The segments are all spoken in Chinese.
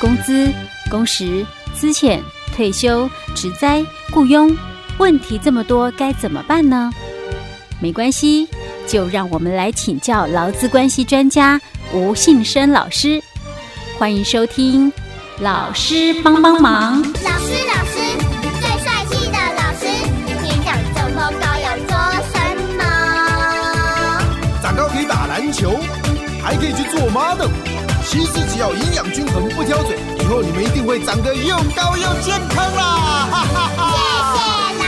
工资、工时、资遣、退休、职灾、雇佣，问题这么多，该怎么办呢？没关系，就让我们来请教劳资关系专家吴信生老师。欢迎收听，老师帮帮忙。还可以去做妈呢。其实只要营养均衡，不挑嘴，以后你们一定会长得又高又健康啦！哈哈哈。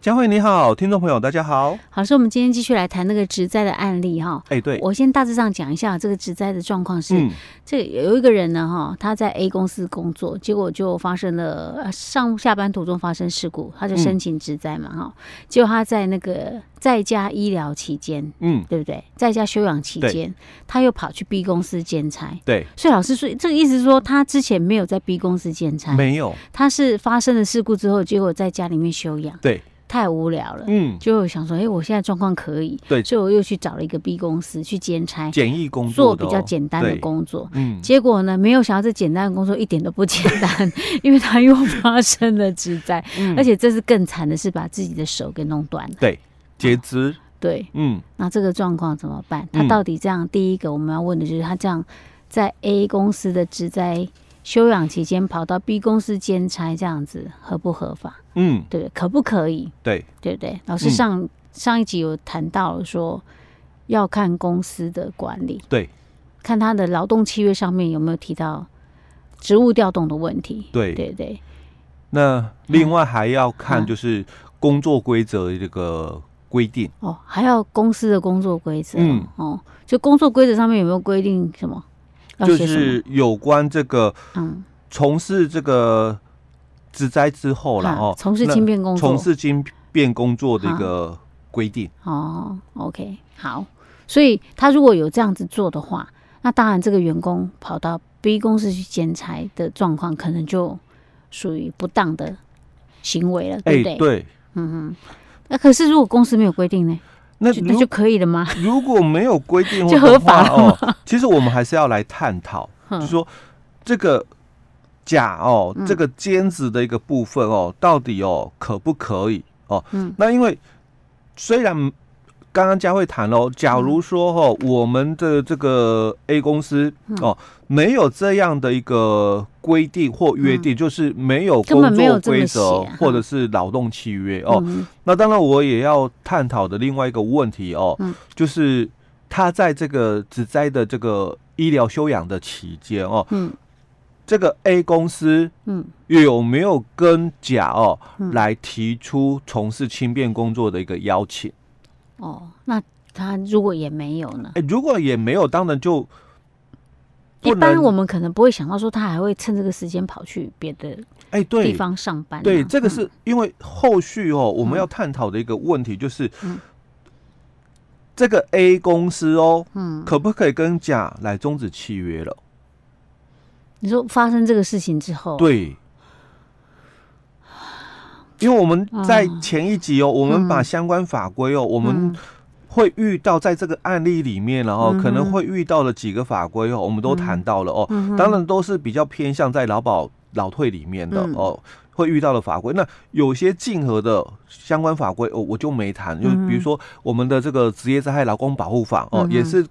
佳慧你好，听众朋友大家好。好，所以我们今天继续来谈那个职灾的案例哈。哎，对，我先大致上讲一下这个职灾的状况是，嗯、这个有一个人呢哈，他在 A 公司工作，结果就发生了上下班途中发生事故，他就申请职灾嘛哈。嗯、结果他在那个在家医疗期间，嗯，对不对？在家休养期间，他又跑去 B 公司兼差。对，所以老师说这个意思是说，他之前没有在 B 公司兼差，没有，他是发生了事故之后，结果在家里面休养。对。太无聊了，嗯，就想说，哎、欸，我现在状况可以，对，所以我又去找了一个 B 公司去兼差，简易工作，做比较简单的工作，嗯，结果呢，没有想到这简单的工作一点都不简单，因为他又发生了职灾，嗯、而且这是更惨的是把自己的手给弄断了，对，截肢、啊，对，嗯，那这个状况怎么办？他到底这样？第一个我们要问的就是他这样在 A 公司的职灾。休养期间跑到 B 公司兼差，这样子合不合法？嗯，对，可不可以？对，对不对？老师上、嗯、上一集有谈到说，要看公司的管理，对，看他的劳动契约上面有没有提到职务调动的问题。对，对对。那另外还要看就是工作规则的这个规定、嗯、哦，还要公司的工作规则。嗯哦，就工作规则上面有没有规定什么？就是有关这个，嗯，从事这个职灾之后，然后从事轻便工作，从事轻便工作的一个规定。哦，OK，好。所以他如果有这样子做的话，那当然这个员工跑到 B 公司去剪裁的状况，可能就属于不当的行为了，对不对？对，嗯哼。那可是如果公司没有规定呢？那那就可以了吗？如果没有规定 就合法哦。其实我们还是要来探讨，就是说这个甲哦，这个尖子的一个部分哦，到底哦可不可以哦？嗯，那因为虽然。刚刚佳慧谈喽，假如说哈，我们的这个 A 公司哦，没有这样的一个规定或约定，就是没有工作规则或者是劳动契约哦。那当然，我也要探讨的另外一个问题哦，就是他在这个职灾的这个医疗休养的期间哦，这个 A 公司嗯。有没有跟甲哦来提出从事轻便工作的一个邀请？哦，那他如果也没有呢？哎，如果也没有，当然就一般我们可能不会想到说他还会趁这个时间跑去别的哎对地方上班。对，这个是因为后续哦，我们要探讨的一个问题就是，这个 A 公司哦，嗯，可不可以跟甲来终止契约了？你说发生这个事情之后，对。因为我们在前一集哦，我们把相关法规哦，我们会遇到在这个案例里面，然后可能会遇到的几个法规哦，我们都谈到了哦。当然都是比较偏向在劳保劳退里面的哦，会遇到的法规。那有些竞合的相关法规哦，我就没谈。就比如说我们的这个职业灾害劳工保护法哦，也是。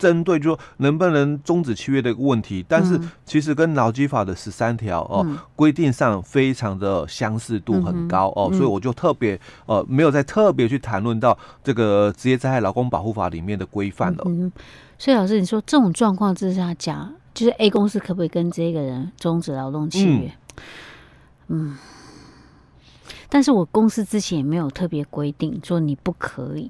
针对就说能不能终止契约的一个问题，但是其实跟劳基法的十三条哦规定上非常的相似度很高哦，所以我就特别呃没有再特别去谈论到这个职业灾害劳工保护法里面的规范了。嗯，所以老师你说这种状况之下讲，就是 A 公司可不可以跟这个人终止劳动契约？嗯。嗯但是我公司之前也没有特别规定说你不可以，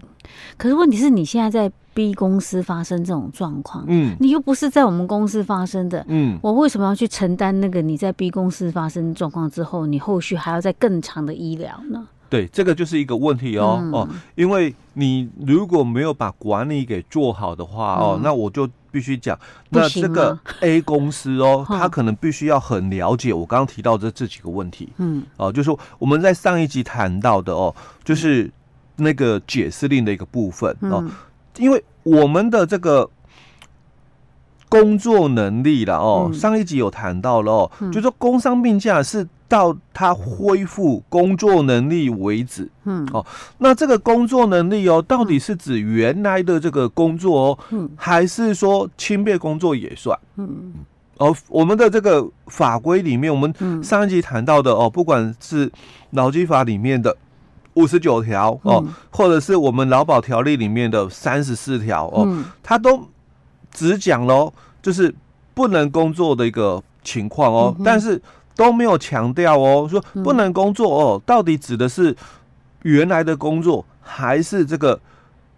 可是问题是你现在在 B 公司发生这种状况，嗯，你又不是在我们公司发生的，嗯，我为什么要去承担那个你在 B 公司发生状况之后，你后续还要再更长的医疗呢？对，这个就是一个问题哦、嗯、哦，因为你如果没有把管理给做好的话哦，嗯、那我就必须讲，那这个 A 公司哦，他可能必须要很了解我刚刚提到的这几个问题。嗯，哦，就是说我们在上一集谈到的哦，就是那个解释令的一个部分哦，嗯、因为我们的这个。工作能力了哦，嗯、上一集有谈到了哦，嗯、就说工伤病假是到他恢复工作能力为止。嗯，哦，那这个工作能力哦，到底是指原来的这个工作哦，嗯，还是说轻便工作也算？嗯，哦，我们的这个法规里面，我们上一集谈到的哦，不管是劳基法里面的五十九条哦，嗯、或者是我们劳保条例里面的三十四条哦，嗯、它都。只讲喽，就是不能工作的一个情况哦，嗯、但是都没有强调哦，说不能工作哦，到底指的是原来的工作还是这个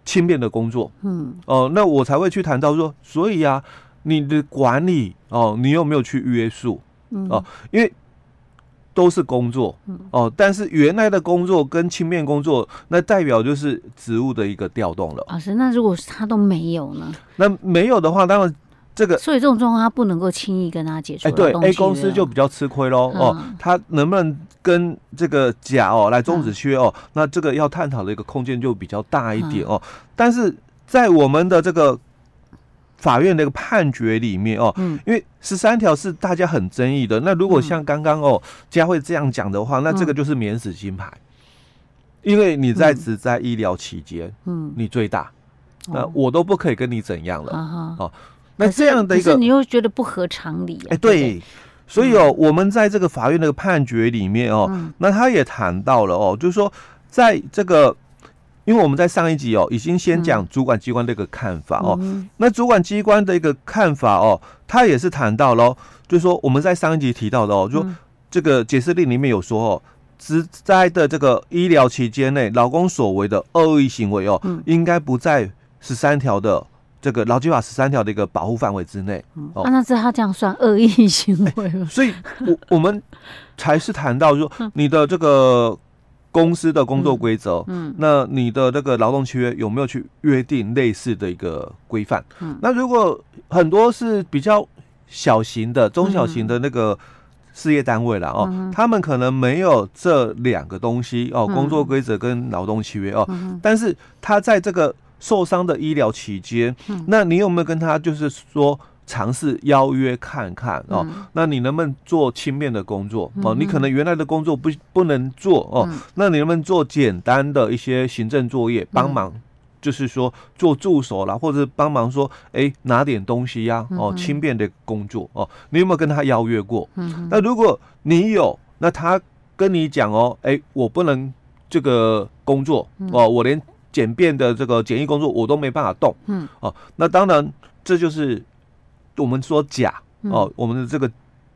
轻便的工作？嗯，哦，那我才会去谈到说，所以啊，你的管理哦，你有没有去约束？嗯，哦，因为。都是工作，哦，但是原来的工作跟轻便工作，那代表就是职务的一个调动了。老师，那如果他都没有呢？那没有的话，当然这个，所以这种状况他不能够轻易跟他解除。哎，对，A 公司就比较吃亏喽。哦，他能不能跟这个甲哦来终止契约哦？那这个要探讨的一个空间就比较大一点哦。但是在我们的这个。法院的一个判决里面哦，嗯，因为十三条是大家很争议的。那如果像刚刚哦佳慧这样讲的话，那这个就是免死金牌，因为你在职在医疗期间，嗯，你最大，那我都不可以跟你怎样了，哦，那这样的一个，你又觉得不合常理，哎，对，所以哦，我们在这个法院那个判决里面哦，那他也谈到了哦，就是说在这个。因为我们在上一集哦，已经先讲主管机关的一个看法哦。嗯、那主管机关的一个看法哦，他也是谈到喽，就是说我们在上一集提到的哦，就这个解释令里面有说哦，职灾的这个医疗期间内，老公所为的恶意行为哦，嗯、应该不在十三条的这个劳基法十三条的一个保护范围之内。哦，那是他这样算恶意行为了。所以，我我们才是谈到说你的这个。公司的工作规则，嗯，那你的那个劳动契约有没有去约定类似的一个规范？嗯，那如果很多是比较小型的、中小型的那个事业单位了哦，嗯、他们可能没有这两个东西哦，工作规则跟劳动契约哦，嗯、但是他在这个受伤的医疗期间，嗯、那你有没有跟他就是说？尝试邀约看看哦，那你能不能做轻便的工作？哦？你可能原来的工作不不能做哦，那你能不能做简单的一些行政作业，帮忙，就是说做助手啦，或者帮忙说，哎，拿点东西呀，哦，轻便的工作哦，你有没有跟他邀约过？嗯那如果你有，那他跟你讲哦，哎，我不能这个工作哦，我连简便的这个简易工作我都没办法动，嗯，哦，那当然这就是。我们说甲哦，我们的这个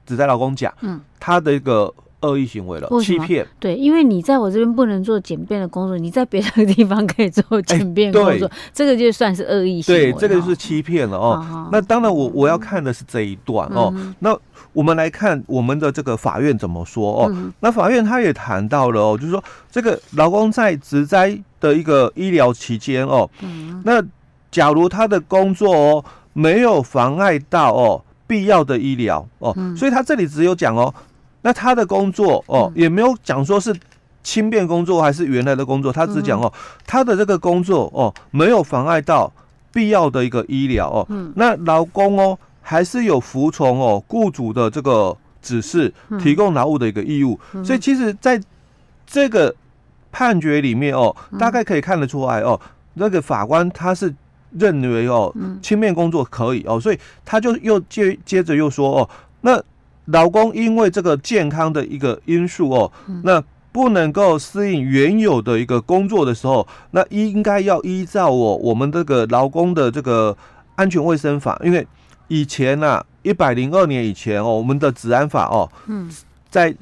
职灾劳工甲，嗯，他的一个恶意行为了，欺骗。对，因为你在我这边不能做简便的工作，你在别的地方可以做简便工作，这个就算是恶意行为。对，这个就是欺骗了哦。那当然，我我要看的是这一段哦。那我们来看我们的这个法院怎么说哦。那法院他也谈到了哦，就是说这个劳工在职灾的一个医疗期间哦，那假如他的工作哦。没有妨碍到哦必要的医疗哦，嗯、所以他这里只有讲哦，那他的工作哦、嗯、也没有讲说是轻便工作还是原来的工作，他只讲哦他的这个工作哦没有妨碍到必要的一个医疗哦，嗯、那劳工哦还是有服从哦雇主的这个指示，提供劳务的一个义务，嗯、所以其实在这个判决里面哦，大概可以看得出来哦，那个法官他是。认为哦，轻便工作可以哦，所以他就又接接着又说哦，那劳工因为这个健康的一个因素哦，那不能够适应原有的一个工作的时候，那应该要依照我我们这个劳工的这个安全卫生法，因为以前呐，一百零二年以前哦，我们的治安法哦，在。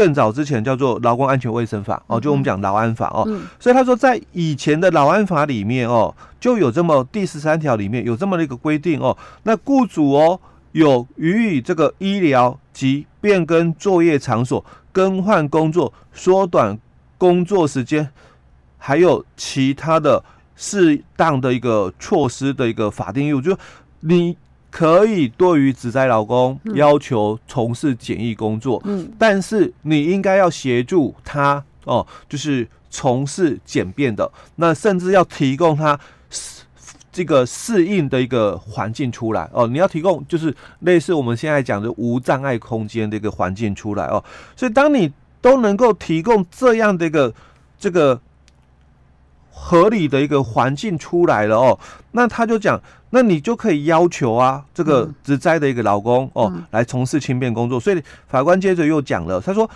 更早之前叫做劳工安全卫生法哦，就我们讲劳安法哦，嗯、所以他说在以前的劳安法里面哦，就有这么第十三条里面有这么的一个规定哦，那雇主哦有予以这个医疗及变更作业场所、更换工作、缩短工作时间，还有其他的适当的一个措施的一个法定义务，就你可以对于职灾劳工要求从事简易工作，嗯，但是你应该要协助他哦，就是从事简便的，那甚至要提供他这个适应的一个环境出来哦，你要提供就是类似我们现在讲的无障碍空间的一个环境出来哦，所以当你都能够提供这样的一个这个合理的一个环境出来了哦，那他就讲，那你就可以要求啊，这个职灾的一个劳工哦来从事轻便工作。所以法官接着又讲了，他说。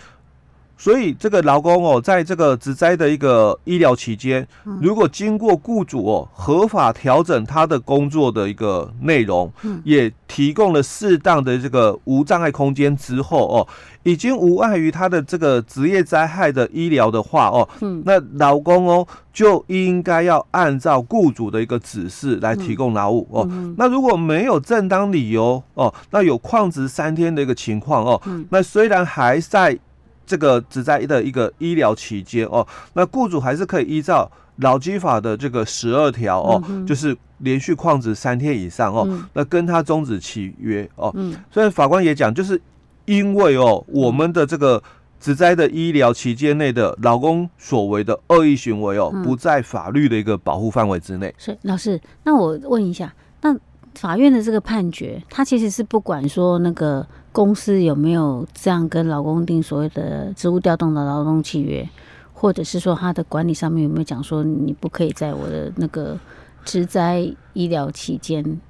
所以这个劳工哦，在这个职灾的一个医疗期间，如果经过雇主哦合法调整他的工作的一个内容，也提供了适当的这个无障碍空间之后哦，已经无碍于他的这个职业灾害的医疗的话哦，那劳工哦就应该要按照雇主的一个指示来提供劳务哦。那如果没有正当理由哦，那有旷职三天的一个情况哦，那虽然还在。这个职灾的一个医疗期间哦，那雇主还是可以依照劳基法的这个十二条哦，嗯、就是连续旷职三天以上哦，嗯、那跟他终止契约哦。嗯，所以法官也讲，就是因为哦，我们的这个职灾的医疗期间内的劳工所为的恶意行为哦，嗯、不在法律的一个保护范围之内。是老师，那我问一下，那法院的这个判决，他其实是不管说那个。公司有没有这样跟劳工定所谓的职务调动的劳动契约，或者是说他的管理上面有没有讲说你不可以在我的那个职灾医疗期间，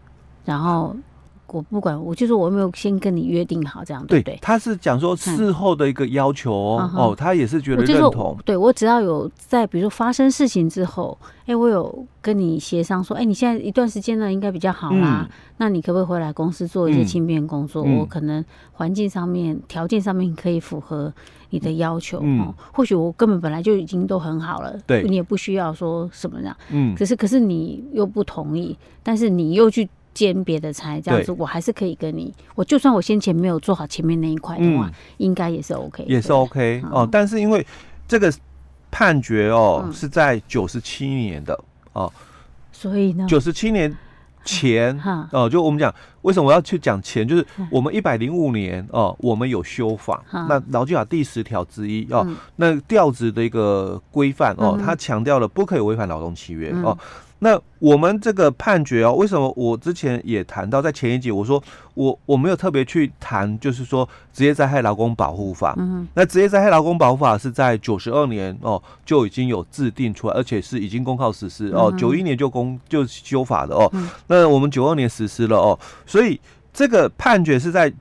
然后。我不管，我就是我没有先跟你约定好这样，对不对？他是讲说事后的一个要求哦，哦，他也是觉得认同。对，我只要有在比如说发生事情之后，哎，我有跟你协商说，哎，你现在一段时间呢应该比较好啦，那你可不可以回来公司做一些轻便工作？我可能环境上面条件上面可以符合你的要求哦。或许我根本本来就已经都很好了，对，你也不需要说什么这样。嗯，可是可是你又不同意，但是你又去。兼别的差这样子，我还是可以跟你。我就算我先前没有做好前面那一块的话，应该也是 OK，也是 OK 哦。但是因为这个判决哦是在九十七年的哦，所以呢，九十七年前哦，就我们讲为什么我要去讲前，就是我们一百零五年哦，我们有修法，那劳基法第十条之一哦，那调职的一个规范哦，它强调了不可以违反劳动契约哦。那我们这个判决哦，为什么我之前也谈到，在前一集我说我我没有特别去谈，就是说职业灾害劳工保护法。嗯，那职业灾害劳工保护法是在九十二年哦就已经有制定出来，而且是已经公告实施哦，九一年就公就修法的哦。那我们九二年实施了哦，所以这个判决是在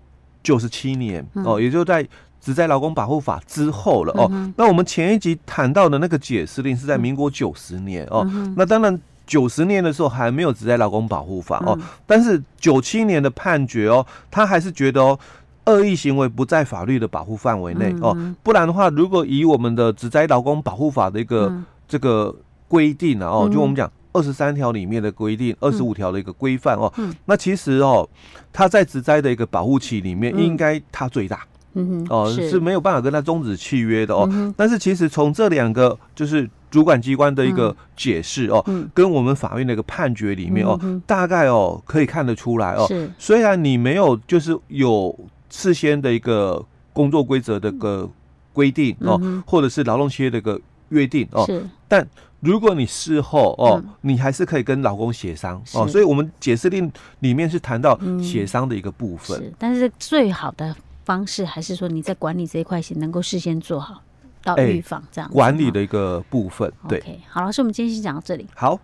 九十七年哦，也就在职灾劳工保护法之后了哦。那我们前一集谈到的那个解释令是在民国九十年哦，那当然。九十年的时候还没有职灾劳工保护法哦，但是九七年的判决哦，他还是觉得哦，恶意行为不在法律的保护范围内哦，不然的话，如果以我们的职灾劳工保护法的一个这个规定啊哦，就我们讲二十三条里面的规定，二十五条的一个规范哦，那其实哦，他在职灾的一个保护期里面，应该他最大，嗯哦是。没有办法跟他终止契约的哦，但是其实从这两个就是。主管机关的一个解释哦，嗯、跟我们法院的一个判决里面哦，嗯、大概哦可以看得出来哦。是虽然你没有就是有事先的一个工作规则的一个规定哦，嗯、或者是劳动契约的一个约定哦，是但如果你事后哦，嗯、你还是可以跟老公协商哦。是所以我们解释令里面是谈到协商的一个部分。是，但是最好的方式还是说你在管理这一块先能够事先做好。到预防这样、欸、管理的一个部分，对。Okay, 好，老师，我们今天先讲到这里。好。